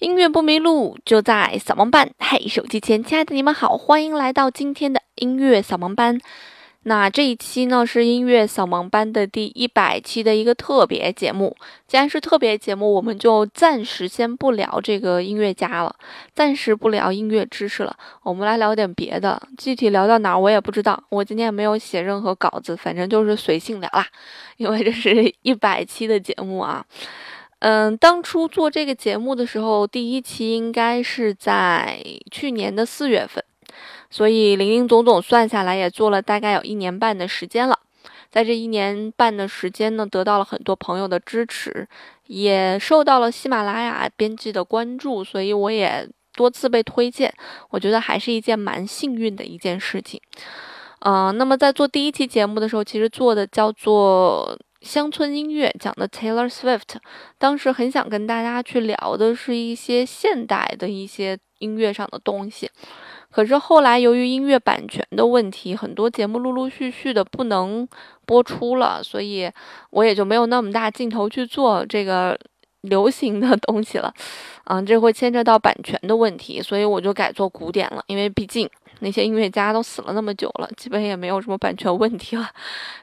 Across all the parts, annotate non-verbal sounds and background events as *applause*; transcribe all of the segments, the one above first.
音乐不迷路，就在扫盲班。嘿，手机前亲爱的你们好，欢迎来到今天的音乐扫盲班。那这一期呢是音乐扫盲班的第一百期的一个特别节目。既然是特别节目，我们就暂时先不聊这个音乐家了，暂时不聊音乐知识了，我们来聊点别的。具体聊到哪儿我也不知道，我今天也没有写任何稿子，反正就是随性聊啦。因为这是一百期的节目啊。嗯，当初做这个节目的时候，第一期应该是在去年的四月份，所以零零总总算下来也做了大概有一年半的时间了。在这一年半的时间呢，得到了很多朋友的支持，也受到了喜马拉雅编辑的关注，所以我也多次被推荐。我觉得还是一件蛮幸运的一件事情。嗯，那么在做第一期节目的时候，其实做的叫做。乡村音乐讲的 Taylor Swift，当时很想跟大家去聊的是一些现代的一些音乐上的东西，可是后来由于音乐版权的问题，很多节目陆陆续续的不能播出了，所以我也就没有那么大劲头去做这个流行的东西了。嗯，这会牵扯到版权的问题，所以我就改做古典了，因为毕竟。那些音乐家都死了那么久了，基本也没有什么版权问题了。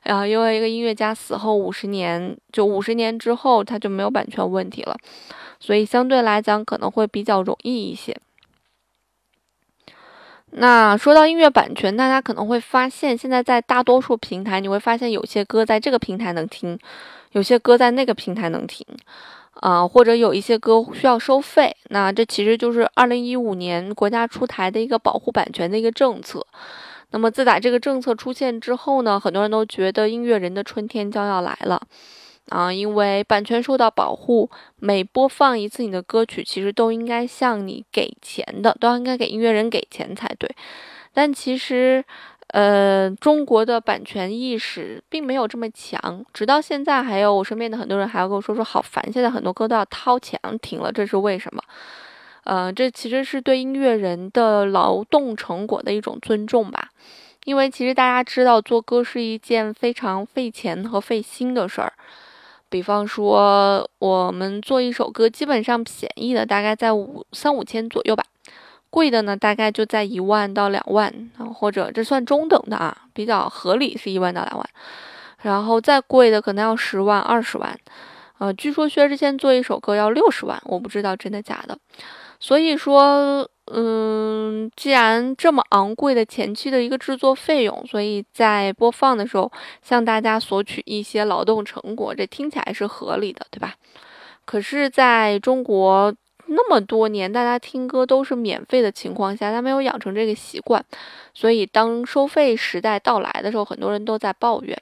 然后，因为一个音乐家死后五十年，就五十年之后他就没有版权问题了，所以相对来讲可能会比较容易一些。那说到音乐版权，大家可能会发现，现在在大多数平台，你会发现有些歌在这个平台能听，有些歌在那个平台能听。啊，或者有一些歌需要收费，那这其实就是二零一五年国家出台的一个保护版权的一个政策。那么自打这个政策出现之后呢，很多人都觉得音乐人的春天将要来了啊，因为版权受到保护，每播放一次你的歌曲，其实都应该向你给钱的，都应该给音乐人给钱才对。但其实。呃，中国的版权意识并没有这么强，直到现在，还有我身边的很多人还要跟我说说好烦，现在很多歌都要掏钱听了，这是为什么？呃，这其实是对音乐人的劳动成果的一种尊重吧，因为其实大家知道，做歌是一件非常费钱和费心的事儿。比方说，我们做一首歌，基本上便宜的大概在五三五千左右吧。贵的呢，大概就在一万到两万啊，或者这算中等的啊，比较合理是一万到两万，然后再贵的可能要十万、二十万，呃，据说薛之谦做一首歌要六十万，我不知道真的假的。所以说，嗯，既然这么昂贵的前期的一个制作费用，所以在播放的时候向大家索取一些劳动成果，这听起来是合理的，对吧？可是在中国。那么多年，大家听歌都是免费的情况下，他没有养成这个习惯，所以当收费时代到来的时候，很多人都在抱怨。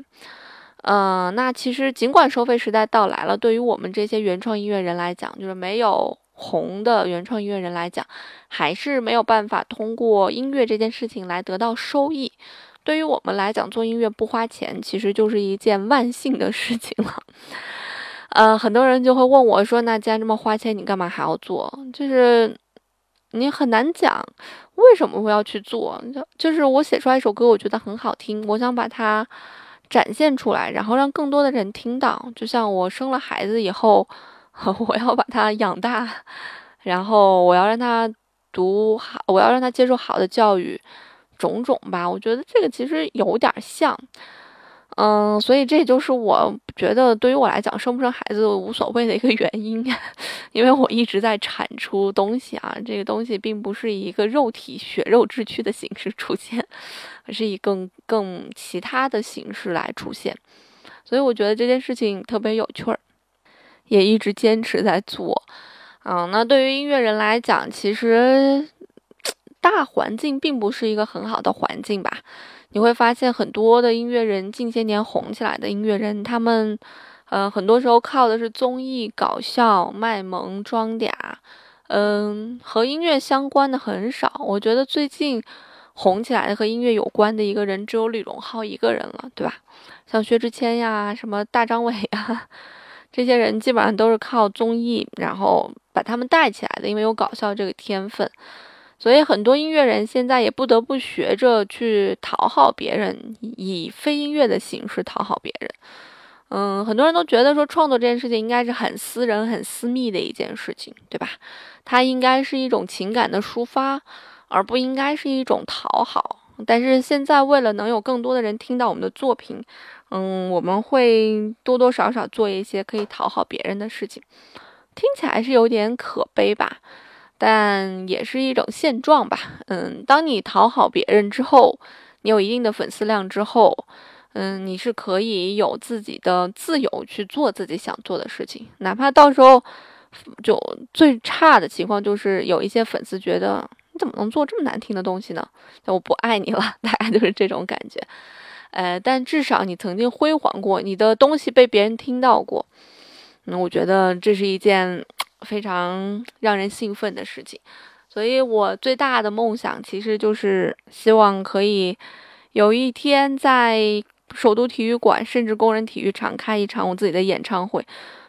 嗯，那其实尽管收费时代到来了，对于我们这些原创音乐人来讲，就是没有红的原创音乐人来讲，还是没有办法通过音乐这件事情来得到收益。对于我们来讲，做音乐不花钱，其实就是一件万幸的事情了。呃，很多人就会问我说：“那既然这么花钱，你干嘛还要做？就是你很难讲为什么会要去做。就就是我写出来一首歌，我觉得很好听，我想把它展现出来，然后让更多的人听到。就像我生了孩子以后，*laughs* 我要把他养大，然后我要让他读好，我要让他接受好的教育，种种吧。我觉得这个其实有点像。”嗯，所以这就是我觉得对于我来讲生不生孩子无所谓的一个原因，*laughs* 因为我一直在产出东西啊，这个东西并不是以一个肉体血肉之躯的形式出现，而是以更更其他的形式来出现，所以我觉得这件事情特别有趣儿，也一直坚持在做。嗯，那对于音乐人来讲，其实 *tsk* 大环境并不是一个很好的环境吧。你会发现很多的音乐人，近些年红起来的音乐人，他们，呃，很多时候靠的是综艺、搞笑、卖萌、装嗲，嗯，和音乐相关的很少。我觉得最近红起来的和音乐有关的一个人，只有李荣浩一个人了，对吧？像薛之谦呀、什么大张伟呀，*laughs* 这些人基本上都是靠综艺，然后把他们带起来的，因为有搞笑这个天分。所以很多音乐人现在也不得不学着去讨好别人，以非音乐的形式讨好别人。嗯，很多人都觉得说创作这件事情应该是很私人、很私密的一件事情，对吧？它应该是一种情感的抒发，而不应该是一种讨好。但是现在，为了能有更多的人听到我们的作品，嗯，我们会多多少少做一些可以讨好别人的事情，听起来是有点可悲吧，但也是一种现状吧。嗯，当你讨好别人之后，你有一定的粉丝量之后，嗯，你是可以有自己的自由去做自己想做的事情，哪怕到时候就最差的情况就是有一些粉丝觉得。你怎么能做这么难听的东西呢？我不爱你了，*laughs* 大概就是这种感觉。呃，但至少你曾经辉煌过，你的东西被别人听到过。嗯，我觉得这是一件非常让人兴奋的事情。所以我最大的梦想其实就是希望可以有一天在首都体育馆，甚至工人体育场开一场我自己的演唱会。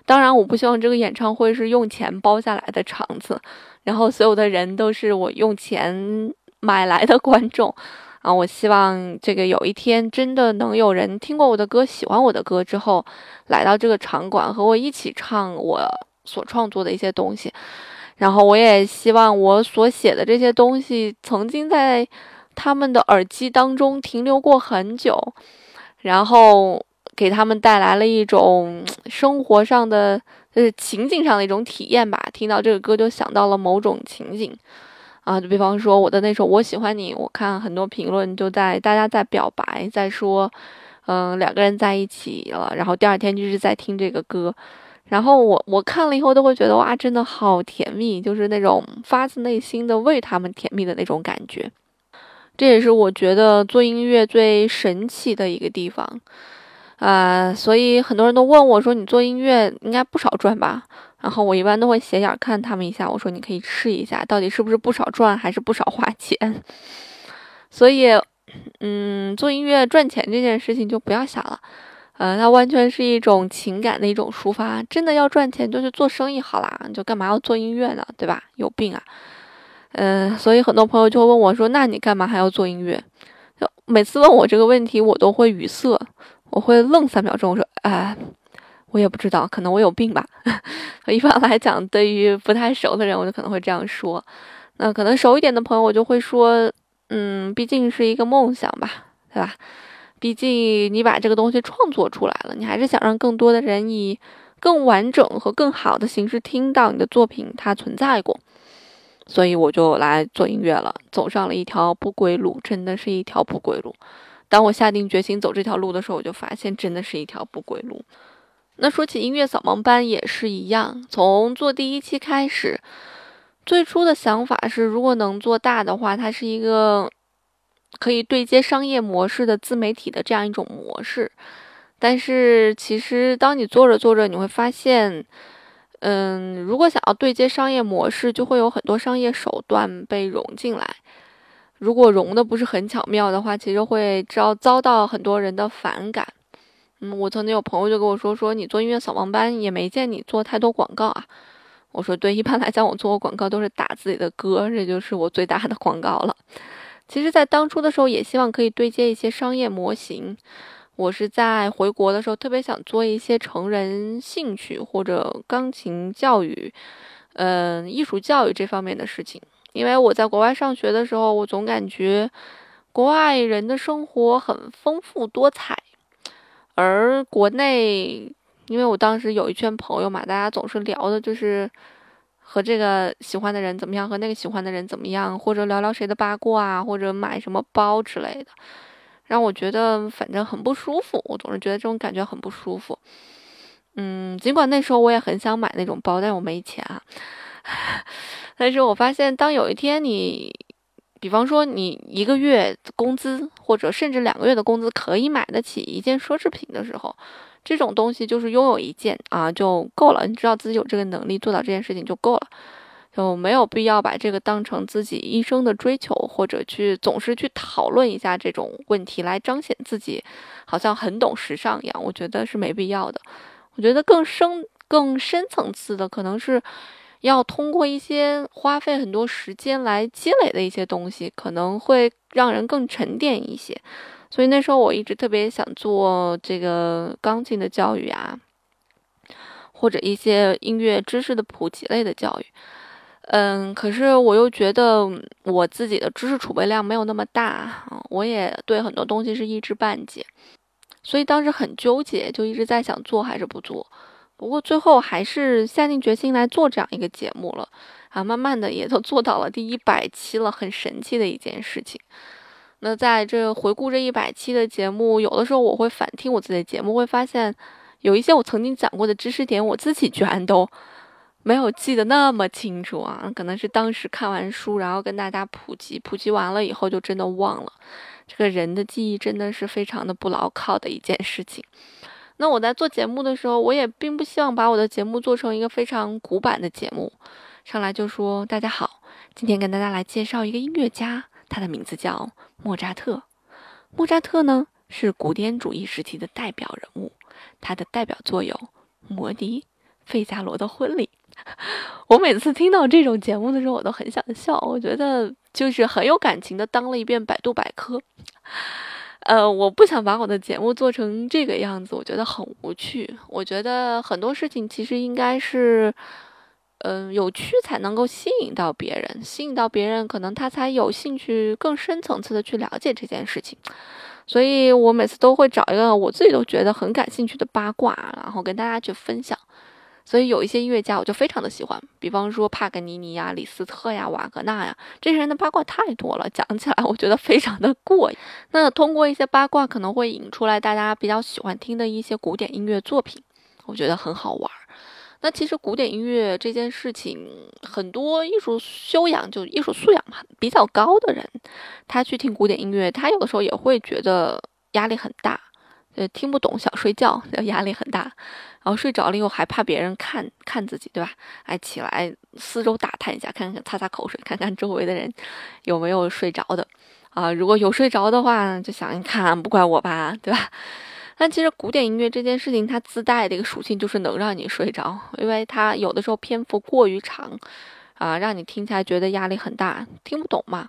当然，我不希望这个演唱会是用钱包下来的场子。然后所有的人都是我用钱买来的观众，啊，我希望这个有一天真的能有人听过我的歌，喜欢我的歌之后，来到这个场馆和我一起唱我所创作的一些东西。然后我也希望我所写的这些东西曾经在他们的耳机当中停留过很久，然后给他们带来了一种生活上的。就是情景上的一种体验吧。听到这个歌就想到了某种情景，啊，就比方说我的那首《我喜欢你》，我看很多评论就在大家在表白，在说，嗯，两个人在一起了，然后第二天就是在听这个歌，然后我我看了以后都会觉得哇，真的好甜蜜，就是那种发自内心的为他们甜蜜的那种感觉。这也是我觉得做音乐最神奇的一个地方。啊，所以很多人都问我说：“你做音乐应该不少赚吧？”然后我一般都会斜眼看他们一下，我说：“你可以试一下，到底是不是不少赚，还是不少花钱？”所以，嗯，做音乐赚钱这件事情就不要想了，呃，它完全是一种情感的一种抒发。真的要赚钱，就去做生意好啦，就干嘛要做音乐呢？对吧？有病啊！嗯，所以很多朋友就会问我说：“那你干嘛还要做音乐？”就每次问我这个问题，我都会语塞。我会愣三秒钟，我说：“哎，我也不知道，可能我有病吧。*laughs* ”一般来讲，对于不太熟的人，我就可能会这样说。那可能熟一点的朋友，我就会说：“嗯，毕竟是一个梦想吧，对吧？毕竟你把这个东西创作出来了，你还是想让更多的人以更完整和更好的形式听到你的作品，它存在过。所以我就来做音乐了，走上了一条不归路，真的是一条不归路。”当我下定决心走这条路的时候，我就发现真的是一条不归路。那说起音乐扫盲班也是一样，从做第一期开始，最初的想法是，如果能做大的话，它是一个可以对接商业模式的自媒体的这样一种模式。但是其实当你做着做着，你会发现，嗯，如果想要对接商业模式，就会有很多商业手段被融进来。如果融的不是很巧妙的话，其实会遭遭到很多人的反感。嗯，我曾经有朋友就跟我说，说你做音乐扫盲班也没见你做太多广告啊。我说对，一般来讲我做广告都是打自己的歌，这就是我最大的广告了。其实，在当初的时候也希望可以对接一些商业模型。我是在回国的时候特别想做一些成人兴趣或者钢琴教育，嗯，艺术教育这方面的事情。因为我在国外上学的时候，我总感觉国外人的生活很丰富多彩，而国内，因为我当时有一圈朋友嘛，大家总是聊的就是和这个喜欢的人怎么样，和那个喜欢的人怎么样，或者聊聊谁的八卦啊，或者买什么包之类的，让我觉得反正很不舒服。我总是觉得这种感觉很不舒服。嗯，尽管那时候我也很想买那种包，但我没钱啊。*laughs* 但是我发现，当有一天你，比方说你一个月工资，或者甚至两个月的工资可以买得起一件奢侈品的时候，这种东西就是拥有一件啊就够了。你知道自己有这个能力做到这件事情就够了，就没有必要把这个当成自己一生的追求，或者去总是去讨论一下这种问题来彰显自己好像很懂时尚一样。我觉得是没必要的。我觉得更深、更深层次的可能是。要通过一些花费很多时间来积累的一些东西，可能会让人更沉淀一些。所以那时候我一直特别想做这个钢琴的教育啊，或者一些音乐知识的普及类的教育。嗯，可是我又觉得我自己的知识储备量没有那么大，我也对很多东西是一知半解，所以当时很纠结，就一直在想做还是不做。不过最后还是下定决心来做这样一个节目了啊，慢慢的也都做到了第一百期了，很神奇的一件事情。那在这回顾这一百期的节目，有的时候我会反听我自己的节目，会发现有一些我曾经讲过的知识点，我自己居然都没有记得那么清楚啊！可能是当时看完书，然后跟大家普及，普及完了以后就真的忘了。这个人的记忆真的是非常的不牢靠的一件事情。那我在做节目的时候，我也并不希望把我的节目做成一个非常古板的节目，上来就说大家好，今天跟大家来介绍一个音乐家。他的名字叫莫扎特。莫扎特呢是古典主义时期的代表人物，他的代表作有《魔笛》《费加罗的婚礼》。我每次听到这种节目的时候，我都很想笑。我觉得就是很有感情的当了一遍百度百科。呃，我不想把我的节目做成这个样子，我觉得很无趣。我觉得很多事情其实应该是。嗯，有趣才能够吸引到别人，吸引到别人，可能他才有兴趣更深层次的去了解这件事情。所以我每次都会找一个我自己都觉得很感兴趣的八卦，然后跟大家去分享。所以有一些音乐家我就非常的喜欢，比方说帕格尼尼呀、李斯特呀、瓦格纳呀，这些人的八卦太多了，讲起来我觉得非常的过瘾。那通过一些八卦，可能会引出来大家比较喜欢听的一些古典音乐作品，我觉得很好玩。那其实古典音乐这件事情，很多艺术修养就艺术素养嘛比较高的人，他去听古典音乐，他有的时候也会觉得压力很大，呃，听不懂想睡觉，*laughs* 压力很大，然后睡着了以后还怕别人看看自己，对吧？哎，起来四周打探一下，看看擦擦口水，看看周围的人有没有睡着的，啊，如果有睡着的话，就想一看，不怪我吧，对吧？但其实古典音乐这件事情，它自带的一个属性就是能让你睡着，因为它有的时候篇幅过于长，啊，让你听起来觉得压力很大，听不懂嘛，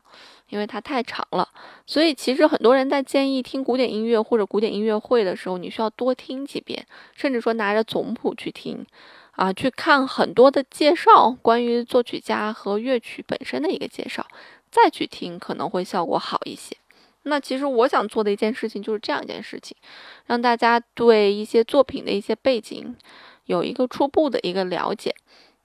因为它太长了。所以其实很多人在建议听古典音乐或者古典音乐会的时候，你需要多听几遍，甚至说拿着总谱去听，啊，去看很多的介绍，关于作曲家和乐曲本身的一个介绍，再去听可能会效果好一些。那其实我想做的一件事情就是这样一件事情，让大家对一些作品的一些背景有一个初步的一个了解。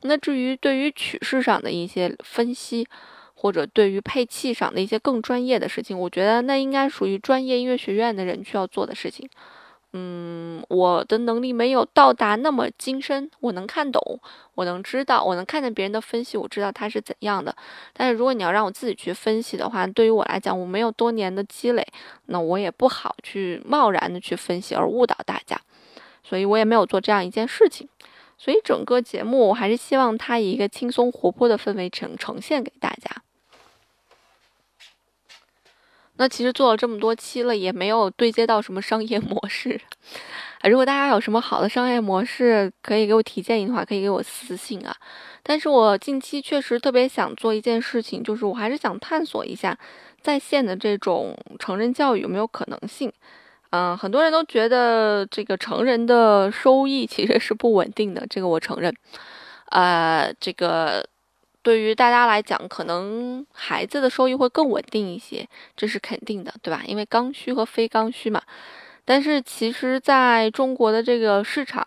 那至于对于曲式上的一些分析，或者对于配器上的一些更专业的事情，我觉得那应该属于专业音乐学院的人需要做的事情。嗯，我的能力没有到达那么精深，我能看懂，我能知道，我能看见别人的分析，我知道它是怎样的。但是如果你要让我自己去分析的话，对于我来讲，我没有多年的积累，那我也不好去贸然的去分析而误导大家，所以我也没有做这样一件事情。所以整个节目，我还是希望它以一个轻松活泼的氛围呈呈现给大家。那其实做了这么多期了，也没有对接到什么商业模式。如果大家有什么好的商业模式，可以给我提建议的话，可以给我私信啊。但是我近期确实特别想做一件事情，就是我还是想探索一下在线的这种成人教育有没有可能性。嗯，很多人都觉得这个成人的收益其实是不稳定的，这个我承认。呃，这个。对于大家来讲，可能孩子的收益会更稳定一些，这是肯定的，对吧？因为刚需和非刚需嘛。但是其实，在中国的这个市场，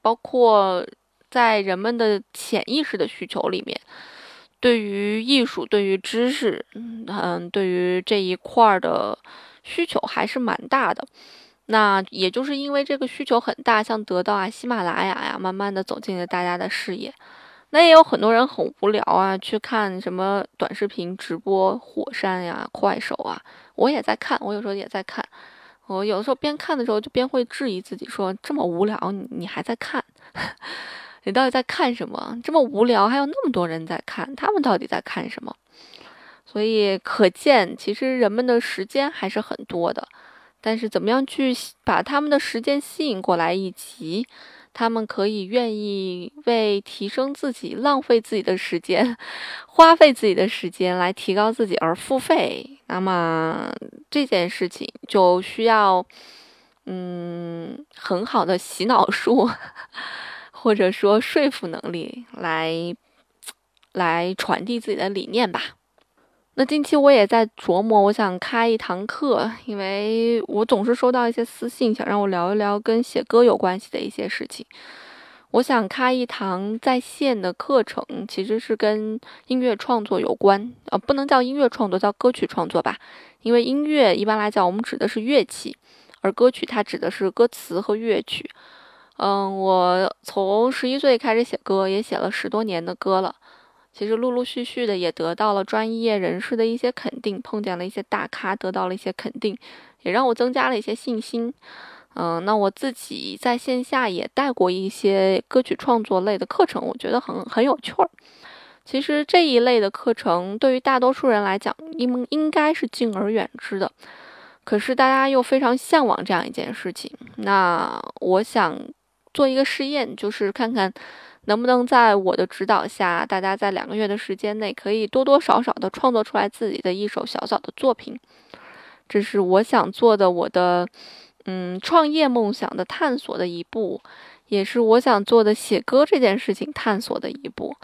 包括在人们的潜意识的需求里面，对于艺术、对于知识，嗯，对于这一块的需求还是蛮大的。那也就是因为这个需求很大，像得到啊、喜马拉雅呀，慢慢的走进了大家的视野。那也有很多人很无聊啊，去看什么短视频直播、火山呀、快手啊。我也在看，我有时候也在看。我有的时候边看的时候，就边会质疑自己，说这么无聊，你你还在看？*laughs* 你到底在看什么？这么无聊，还有那么多人在看，他们到底在看什么？所以可见，其实人们的时间还是很多的，但是怎么样去把他们的时间吸引过来，以及。他们可以愿意为提升自己、浪费自己的时间、花费自己的时间来提高自己而付费，那么这件事情就需要，嗯，很好的洗脑术，或者说说服能力来来传递自己的理念吧。那近期我也在琢磨，我想开一堂课，因为我总是收到一些私信，想让我聊一聊跟写歌有关系的一些事情。我想开一堂在线的课程，其实是跟音乐创作有关，呃，不能叫音乐创作，叫歌曲创作吧。因为音乐一般来讲，我们指的是乐器，而歌曲它指的是歌词和乐曲。嗯，我从十一岁开始写歌，也写了十多年的歌了。其实陆陆续续的也得到了专业人士的一些肯定，碰见了一些大咖，得到了一些肯定，也让我增加了一些信心。嗯，那我自己在线下也带过一些歌曲创作类的课程，我觉得很很有趣儿。其实这一类的课程对于大多数人来讲，应应该是敬而远之的，可是大家又非常向往这样一件事情。那我想做一个试验，就是看看。能不能在我的指导下，大家在两个月的时间内，可以多多少少的创作出来自己的一首小小的作品？这是我想做的，我的嗯创业梦想的探索的一步，也是我想做的写歌这件事情探索的一步。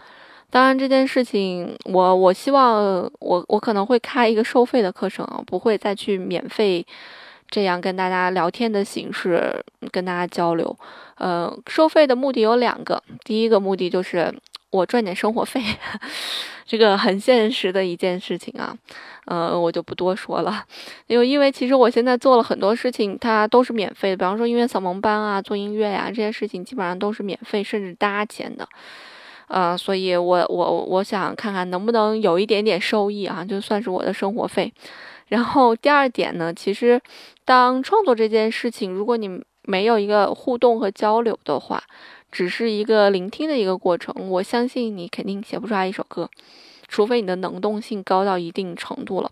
当然，这件事情我我希望我我可能会开一个收费的课程啊，不会再去免费。这样跟大家聊天的形式跟大家交流，呃，收费的目的有两个。第一个目的就是我赚点生活费，*laughs* 这个很现实的一件事情啊，呃，我就不多说了。因为因为其实我现在做了很多事情，它都是免费的，比方说音乐扫盲班啊，做音乐呀这些事情基本上都是免费，甚至搭钱的。呃，所以我我我想看看能不能有一点点收益啊，就算是我的生活费。然后第二点呢，其实，当创作这件事情，如果你没有一个互动和交流的话，只是一个聆听的一个过程，我相信你肯定写不出来一首歌，除非你的能动性高到一定程度了。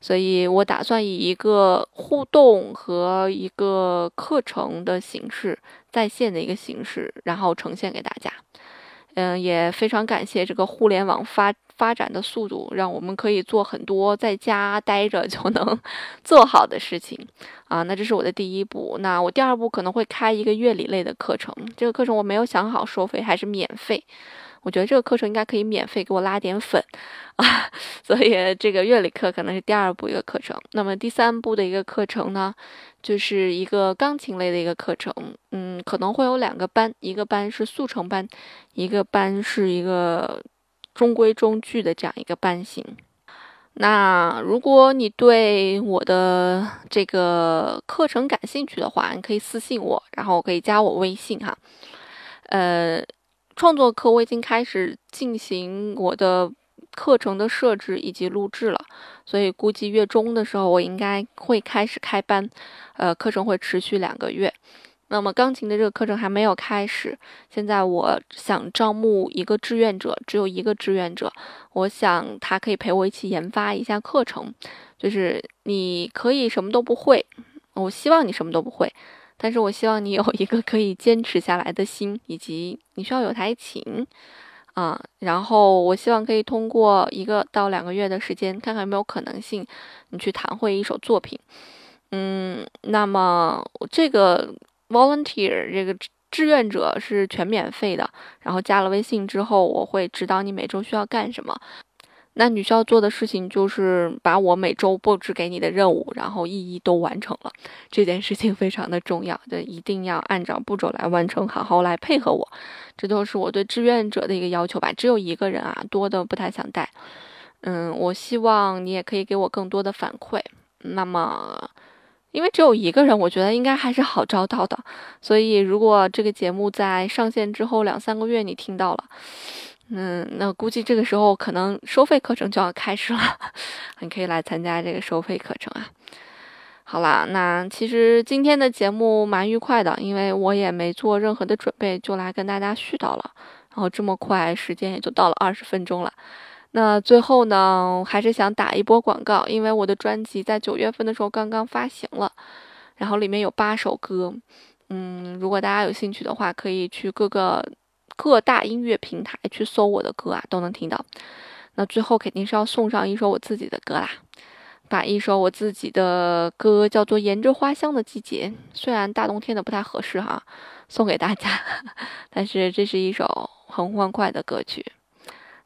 所以我打算以一个互动和一个课程的形式，在线的一个形式，然后呈现给大家。嗯，也非常感谢这个互联网发。发展的速度让我们可以做很多在家待着就能 *laughs* 做好的事情啊！那这是我的第一步。那我第二步可能会开一个乐理类的课程，这个课程我没有想好收费还是免费。我觉得这个课程应该可以免费给我拉点粉啊，*laughs* 所以这个乐理课可能是第二步一个课程。那么第三步的一个课程呢，就是一个钢琴类的一个课程。嗯，可能会有两个班，一个班是速成班，一个班是一个。中规中矩的这样一个班型。那如果你对我的这个课程感兴趣的话，你可以私信我，然后可以加我微信哈。呃，创作课我已经开始进行我的课程的设置以及录制了，所以估计月中的时候我应该会开始开班。呃，课程会持续两个月。那么钢琴的这个课程还没有开始，现在我想招募一个志愿者，只有一个志愿者，我想他可以陪我一起研发一下课程。就是你可以什么都不会，我希望你什么都不会，但是我希望你有一个可以坚持下来的心，以及你需要有台琴啊。然后我希望可以通过一个到两个月的时间，看看有没有可能性，你去弹会一首作品。嗯，那么这个。Volunteer 这个志愿者是全免费的，然后加了微信之后，我会指导你每周需要干什么。那你需要做的事情就是把我每周布置给你的任务，然后一一都完成了。这件事情非常的重要，就一定要按照步骤来完成，好好来配合我。这都是我对志愿者的一个要求吧。只有一个人啊，多的不太想带。嗯，我希望你也可以给我更多的反馈。那么。因为只有一个人，我觉得应该还是好招到的。所以，如果这个节目在上线之后两三个月你听到了，嗯，那估计这个时候可能收费课程就要开始了，你可以来参加这个收费课程啊。好啦，那其实今天的节目蛮愉快的，因为我也没做任何的准备，就来跟大家絮叨了。然后这么快，时间也就到了二十分钟了。那最后呢，还是想打一波广告，因为我的专辑在九月份的时候刚刚发行了，然后里面有八首歌，嗯，如果大家有兴趣的话，可以去各个各大音乐平台去搜我的歌啊，都能听到。那最后肯定是要送上一首我自己的歌啦，把一首我自己的歌叫做《沿着花香的季节》，虽然大冬天的不太合适哈，送给大家，*laughs* 但是这是一首很欢快的歌曲。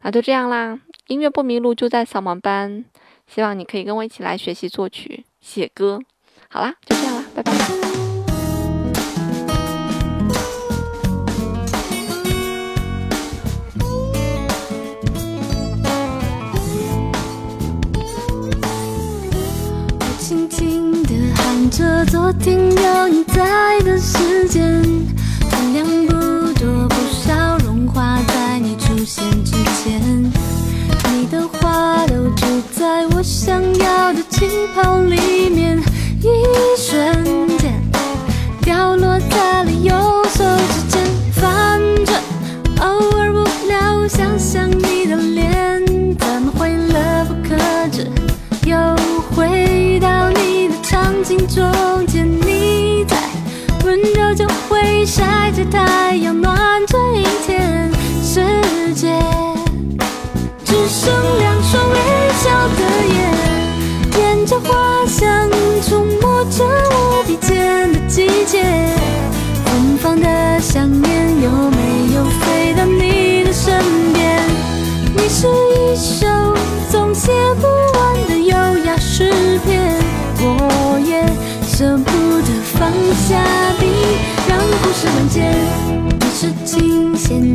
那就这样啦，音乐不迷路就在扫盲班，希望你可以跟我一起来学习作曲、写歌。好啦，就这样啦，拜拜。我轻轻地喊着昨天有你在的时间，分量不多都住在我想要的气泡里面，一瞬间掉落在了右手指尖，反正偶尔无聊想想你的脸，怎么会乐不可支？又回到你的场景中间，你在温柔就会晒着太阳，暖都飞到你的身边？你是一首总写不完的优雅诗篇，我也舍不得放下笔，让故事完结。你是琴弦